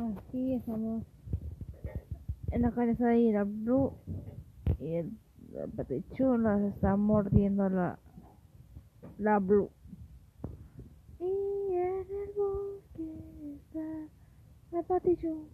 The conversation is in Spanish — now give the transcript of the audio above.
Aquí estamos en la cabeza de la Blue y el, el patichulo se está mordiendo la, la Blue. Y en el bosque está la patichulo.